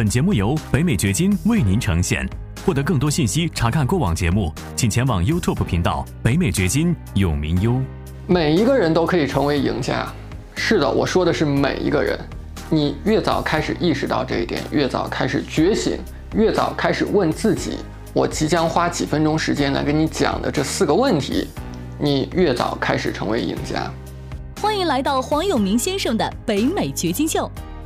本节目由北美掘金为您呈现。获得更多信息，查看过往节目，请前往 YouTube 频道“北美掘金”永明优。每一个人都可以成为赢家。是的，我说的是每一个人。你越早开始意识到这一点，越早开始觉醒，越早开始问自己：我即将花几分钟时间来跟你讲的这四个问题，你越早开始成为赢家。欢迎来到黄永明先生的北美掘金秀。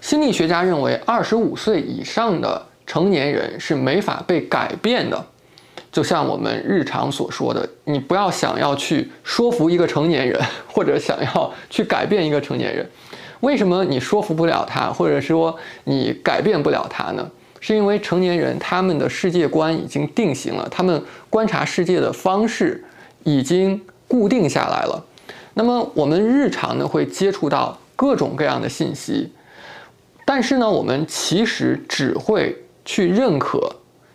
心理学家认为，二十五岁以上的成年人是没法被改变的。就像我们日常所说的，你不要想要去说服一个成年人，或者想要去改变一个成年人。为什么你说服不了他，或者说你改变不了他呢？是因为成年人他们的世界观已经定型了，他们观察世界的方式已经固定下来了。那么我们日常呢，会接触到各种各样的信息。但是呢，我们其实只会去认可，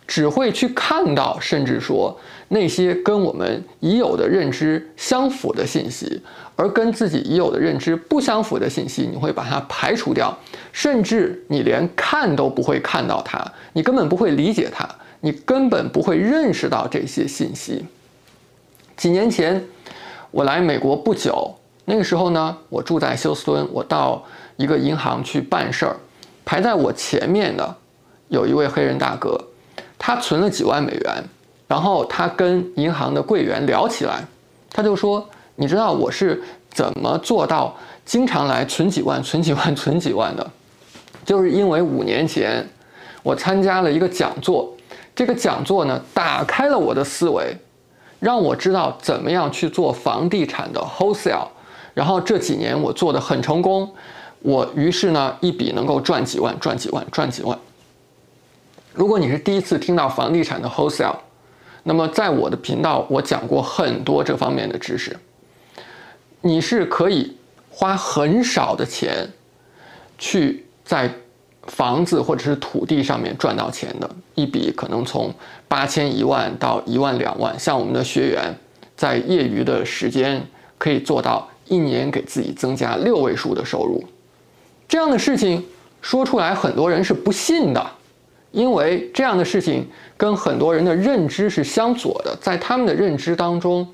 只会去看到，甚至说那些跟我们已有的认知相符的信息，而跟自己已有的认知不相符的信息，你会把它排除掉，甚至你连看都不会看到它，你根本不会理解它，你根本不会认识到这些信息。几年前，我来美国不久，那个时候呢，我住在休斯敦，我到。一个银行去办事儿，排在我前面的有一位黑人大哥，他存了几万美元，然后他跟银行的柜员聊起来，他就说：“你知道我是怎么做到经常来存几万、存几万、存几万的？就是因为五年前我参加了一个讲座，这个讲座呢打开了我的思维，让我知道怎么样去做房地产的 wholesale，然后这几年我做的很成功。”我于是呢，一笔能够赚几万，赚几万，赚几万。如果你是第一次听到房地产的 wholesale，那么在我的频道我讲过很多这方面的知识。你是可以花很少的钱，去在房子或者是土地上面赚到钱的，一笔可能从八千一万到一万两万。像我们的学员，在业余的时间可以做到一年给自己增加六位数的收入。这样的事情说出来，很多人是不信的，因为这样的事情跟很多人的认知是相左的。在他们的认知当中，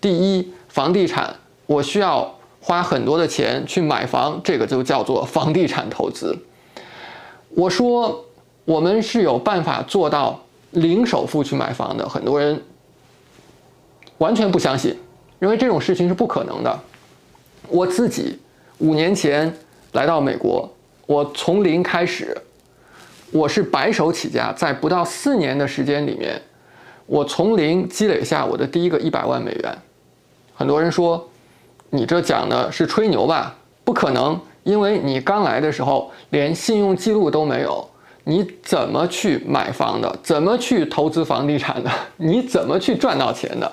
第一，房地产我需要花很多的钱去买房，这个就叫做房地产投资。我说我们是有办法做到零首付去买房的，很多人完全不相信，认为这种事情是不可能的。我自己五年前。来到美国，我从零开始，我是白手起家，在不到四年的时间里面，我从零积累下我的第一个一百万美元。很多人说，你这讲的是吹牛吧？不可能，因为你刚来的时候连信用记录都没有，你怎么去买房的？怎么去投资房地产的？你怎么去赚到钱的？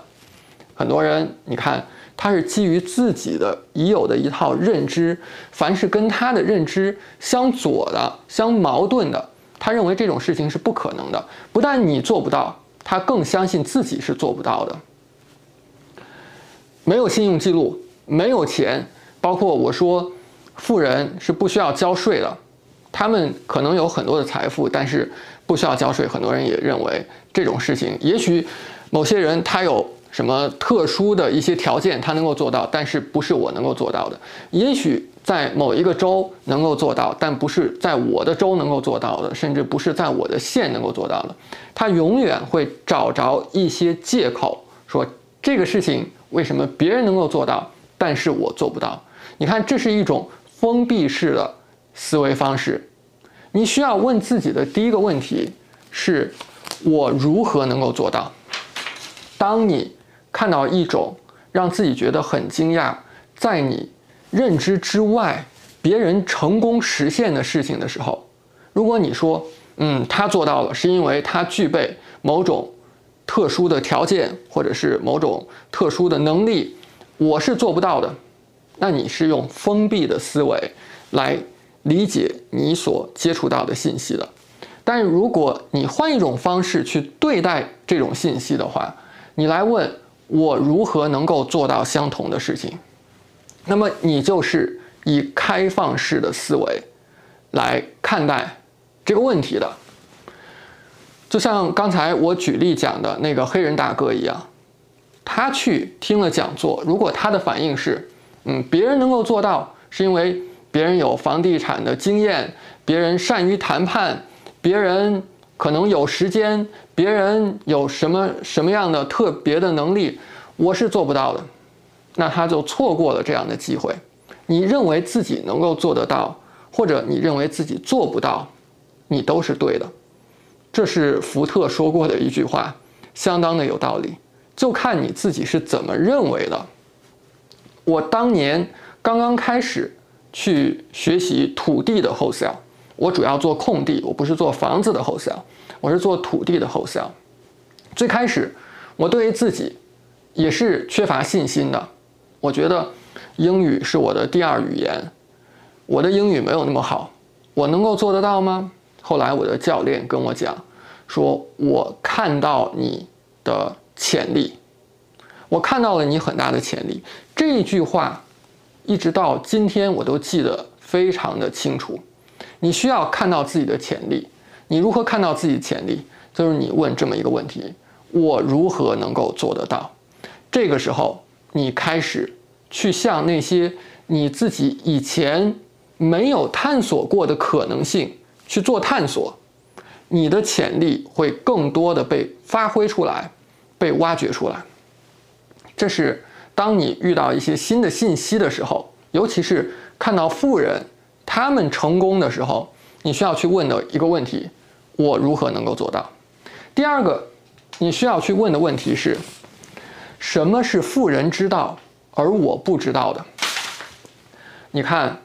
很多人，你看。他是基于自己的已有的一套认知，凡是跟他的认知相左的、相矛盾的，他认为这种事情是不可能的。不但你做不到，他更相信自己是做不到的。没有信用记录，没有钱，包括我说，富人是不需要交税的，他们可能有很多的财富，但是不需要交税。很多人也认为这种事情，也许某些人他有。什么特殊的一些条件，他能够做到，但是不是我能够做到的。也许在某一个州能够做到，但不是在我的州能够做到的，甚至不是在我的县能够做到的。他永远会找着一些借口，说这个事情为什么别人能够做到，但是我做不到。你看，这是一种封闭式的思维方式。你需要问自己的第一个问题是：我如何能够做到？当你看到一种让自己觉得很惊讶，在你认知之外，别人成功实现的事情的时候，如果你说嗯，他做到了，是因为他具备某种特殊的条件，或者是某种特殊的能力，我是做不到的。那你是用封闭的思维来理解你所接触到的信息的。但如果你换一种方式去对待这种信息的话，你来问我如何能够做到相同的事情，那么你就是以开放式的思维来看待这个问题的。就像刚才我举例讲的那个黑人大哥一样，他去听了讲座，如果他的反应是，嗯，别人能够做到，是因为别人有房地产的经验，别人善于谈判。别人可能有时间，别人有什么什么样的特别的能力，我是做不到的，那他就错过了这样的机会。你认为自己能够做得到，或者你认为自己做不到，你都是对的。这是福特说过的一句话，相当的有道理。就看你自己是怎么认为的。我当年刚刚开始去学习土地的 wholesale。我主要做空地，我不是做房子的 wholesale，我是做土地的 wholesale。最开始，我对于自己也是缺乏信心的。我觉得英语是我的第二语言，我的英语没有那么好，我能够做得到吗？后来我的教练跟我讲，说我看到你的潜力，我看到了你很大的潜力。这一句话，一直到今天我都记得非常的清楚。你需要看到自己的潜力，你如何看到自己潜力？就是你问这么一个问题：我如何能够做得到？这个时候，你开始去向那些你自己以前没有探索过的可能性去做探索，你的潜力会更多的被发挥出来，被挖掘出来。这是当你遇到一些新的信息的时候，尤其是看到富人。他们成功的时候，你需要去问的一个问题：我如何能够做到？第二个，你需要去问的问题是：什么是富人知道而我不知道的？你看，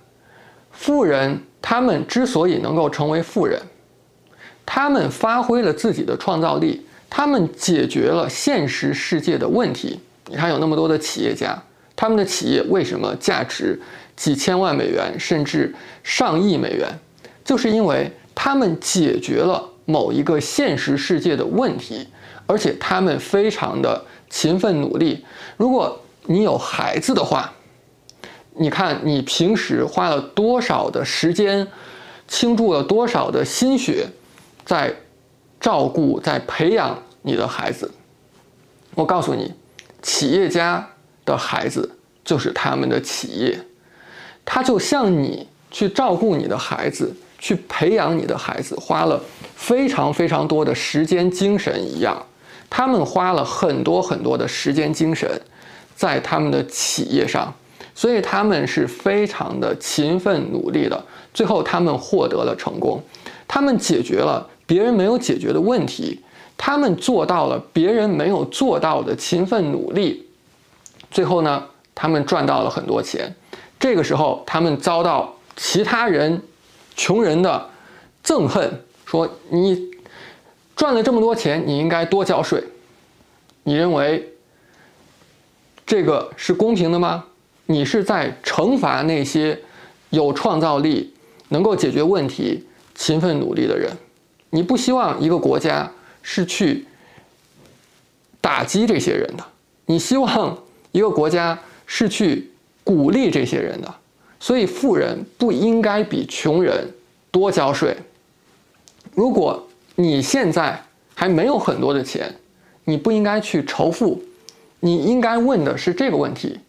富人他们之所以能够成为富人，他们发挥了自己的创造力，他们解决了现实世界的问题。你看，有那么多的企业家，他们的企业为什么价值？几千万美元，甚至上亿美元，就是因为他们解决了某一个现实世界的问题，而且他们非常的勤奋努力。如果你有孩子的话，你看你平时花了多少的时间，倾注了多少的心血，在照顾、在培养你的孩子。我告诉你，企业家的孩子就是他们的企业。他就像你去照顾你的孩子，去培养你的孩子，花了非常非常多的时间精神一样。他们花了很多很多的时间精神在他们的企业上，所以他们是非常的勤奋努力的。最后，他们获得了成功，他们解决了别人没有解决的问题，他们做到了别人没有做到的勤奋努力。最后呢，他们赚到了很多钱。这个时候，他们遭到其他人、穷人的憎恨，说你赚了这么多钱，你应该多交税。你认为这个是公平的吗？你是在惩罚那些有创造力、能够解决问题、勤奋努力的人。你不希望一个国家是去打击这些人的，你希望一个国家是去。鼓励这些人的，所以富人不应该比穷人多交税。如果你现在还没有很多的钱，你不应该去仇富，你应该问的是这个问题：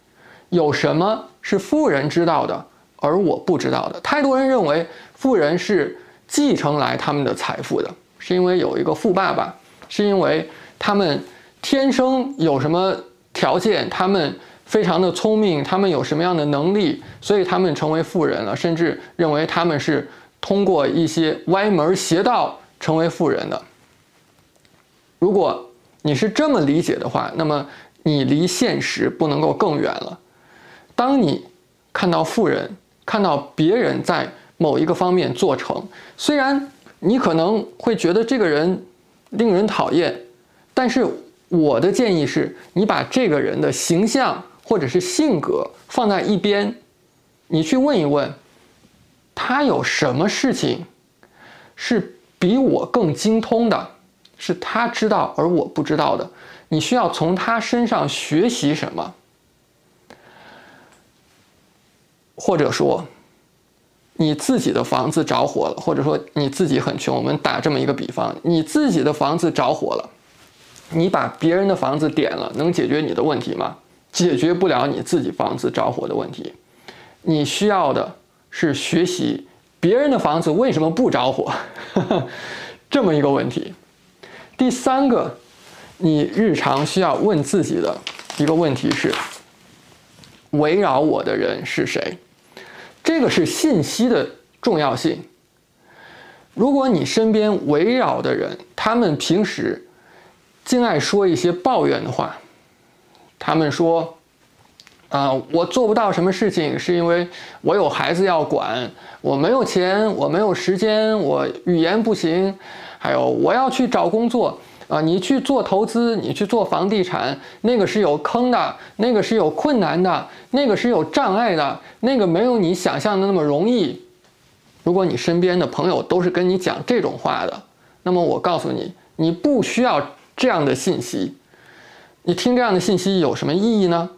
有什么是富人知道的，而我不知道的？太多人认为富人是继承来他们的财富的，是因为有一个富爸爸，是因为他们天生有什么条件，他们。非常的聪明，他们有什么样的能力，所以他们成为富人了，甚至认为他们是通过一些歪门邪道成为富人的。如果你是这么理解的话，那么你离现实不能够更远了。当你看到富人，看到别人在某一个方面做成，虽然你可能会觉得这个人令人讨厌，但是我的建议是，你把这个人的形象或者是性格放在一边，你去问一问，他有什么事情是比我更精通的，是他知道而我不知道的，你需要从他身上学习什么，或者说。你自己的房子着火了，或者说你自己很穷，我们打这么一个比方，你自己的房子着火了，你把别人的房子点了，能解决你的问题吗？解决不了你自己房子着火的问题。你需要的是学习别人的房子为什么不着火，这么一个问题。第三个，你日常需要问自己的一个问题是：围绕我的人是谁？这个是信息的重要性。如果你身边围绕的人，他们平时净爱说一些抱怨的话，他们说：“啊，我做不到什么事情，是因为我有孩子要管，我没有钱，我没有时间，我语言不行，还有我要去找工作。”啊，你去做投资，你去做房地产，那个是有坑的，那个是有困难的，那个是有障碍的，那个没有你想象的那么容易。如果你身边的朋友都是跟你讲这种话的，那么我告诉你，你不需要这样的信息。你听这样的信息有什么意义呢？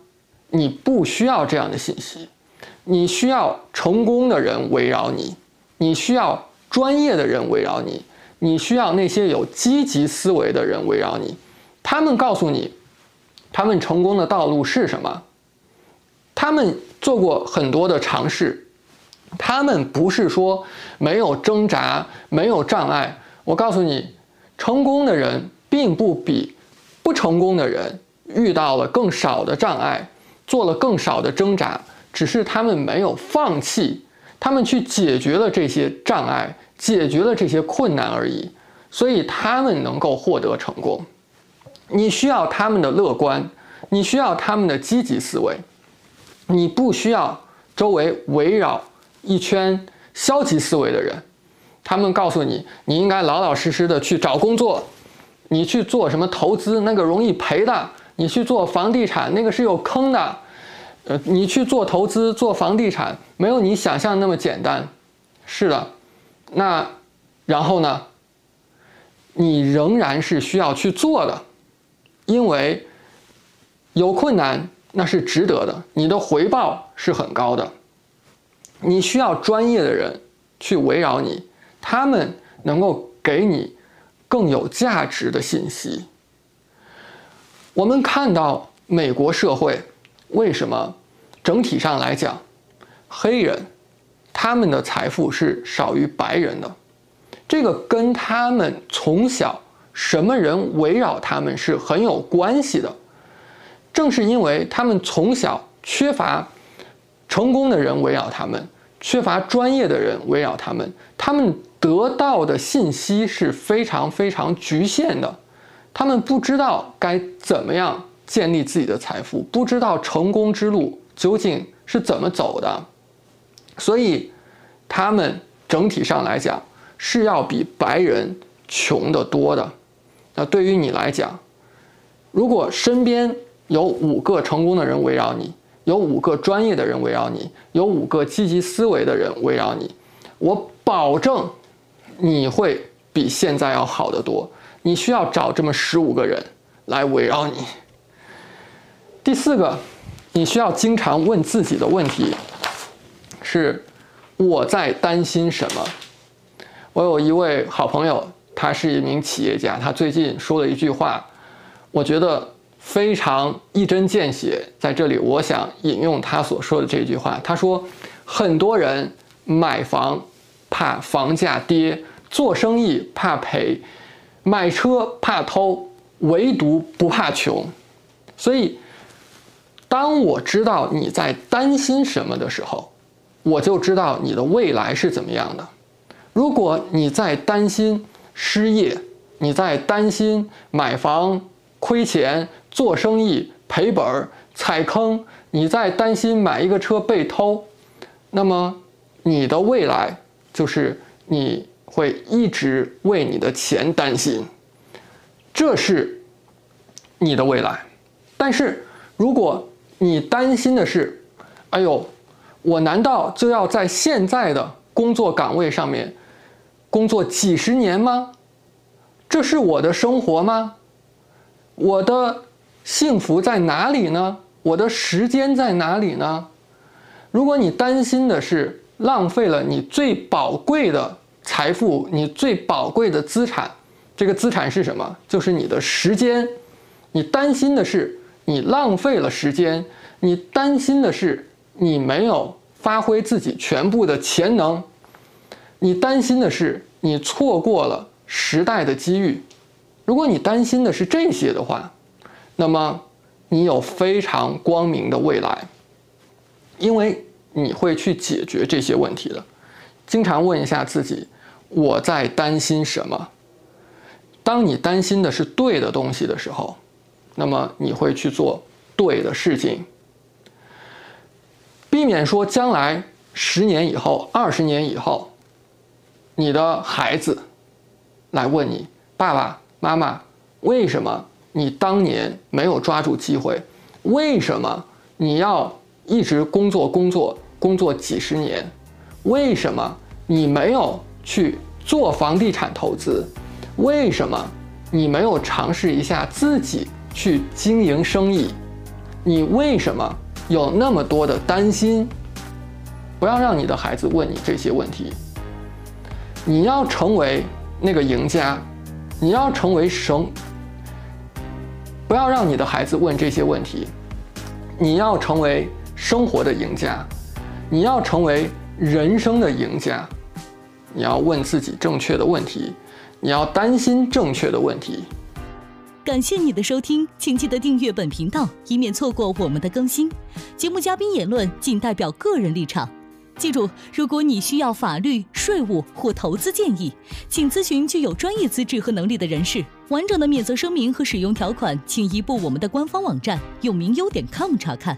你不需要这样的信息，你需要成功的人围绕你，你需要专业的人围绕你。你需要那些有积极思维的人围绕你，他们告诉你，他们成功的道路是什么？他们做过很多的尝试，他们不是说没有挣扎、没有障碍。我告诉你，成功的人并不比不成功的人遇到了更少的障碍，做了更少的挣扎，只是他们没有放弃，他们去解决了这些障碍。解决了这些困难而已，所以他们能够获得成功。你需要他们的乐观，你需要他们的积极思维，你不需要周围围绕一圈消极思维的人。他们告诉你，你应该老老实实的去找工作，你去做什么投资，那个容易赔的；你去做房地产，那个是有坑的。呃，你去做投资、做房地产，没有你想象那么简单。是的。那，然后呢？你仍然是需要去做的，因为有困难那是值得的，你的回报是很高的。你需要专业的人去围绕你，他们能够给你更有价值的信息。我们看到美国社会为什么整体上来讲，黑人。他们的财富是少于白人的，这个跟他们从小什么人围绕他们是很有关系的。正是因为他们从小缺乏成功的人围绕他们，缺乏专业的人围绕他们，他们得到的信息是非常非常局限的。他们不知道该怎么样建立自己的财富，不知道成功之路究竟是怎么走的。所以，他们整体上来讲是要比白人穷得多的。那对于你来讲，如果身边有五个成功的人围绕你，有五个专业的人围绕你，有五个积极思维的人围绕你，我保证你会比现在要好得多。你需要找这么十五个人来围绕你。第四个，你需要经常问自己的问题。是我在担心什么？我有一位好朋友，他是一名企业家，他最近说了一句话，我觉得非常一针见血。在这里，我想引用他所说的这句话。他说：“很多人买房怕房价跌，做生意怕赔，买车怕偷，唯独不怕穷。”所以，当我知道你在担心什么的时候，我就知道你的未来是怎么样的。如果你在担心失业，你在担心买房亏钱、做生意赔本儿、踩坑，你在担心买一个车被偷，那么你的未来就是你会一直为你的钱担心，这是你的未来。但是如果你担心的是，哎呦，我难道就要在现在的工作岗位上面工作几十年吗？这是我的生活吗？我的幸福在哪里呢？我的时间在哪里呢？如果你担心的是浪费了你最宝贵的财富，你最宝贵的资产，这个资产是什么？就是你的时间。你担心的是你浪费了时间，你担心的是你没有发挥自己全部的潜能，你担心的是你错过了时代的机遇。如果你担心的是这些的话，那么你有非常光明的未来，因为你会去解决这些问题的。经常问一下自己：我在担心什么？当你担心的是对的东西的时候，那么你会去做对的事情，避免说将来十年以后、二十年以后，你的孩子来问你：“爸爸。”妈妈，为什么你当年没有抓住机会？为什么你要一直工作工作工作几十年？为什么你没有去做房地产投资？为什么你没有尝试一下自己去经营生意？你为什么有那么多的担心？不要让你的孩子问你这些问题。你要成为那个赢家。你要成为生，不要让你的孩子问这些问题。你要成为生活的赢家，你要成为人生的赢家。你要问自己正确的问题，你要担心正确的问题。感谢你的收听，请记得订阅本频道，以免错过我们的更新。节目嘉宾言论仅代表个人立场。记住，如果你需要法律、税务或投资建议，请咨询具有专业资质和能力的人士。完整的免责声明和使用条款，请移步我们的官方网站永明优点 com 查看。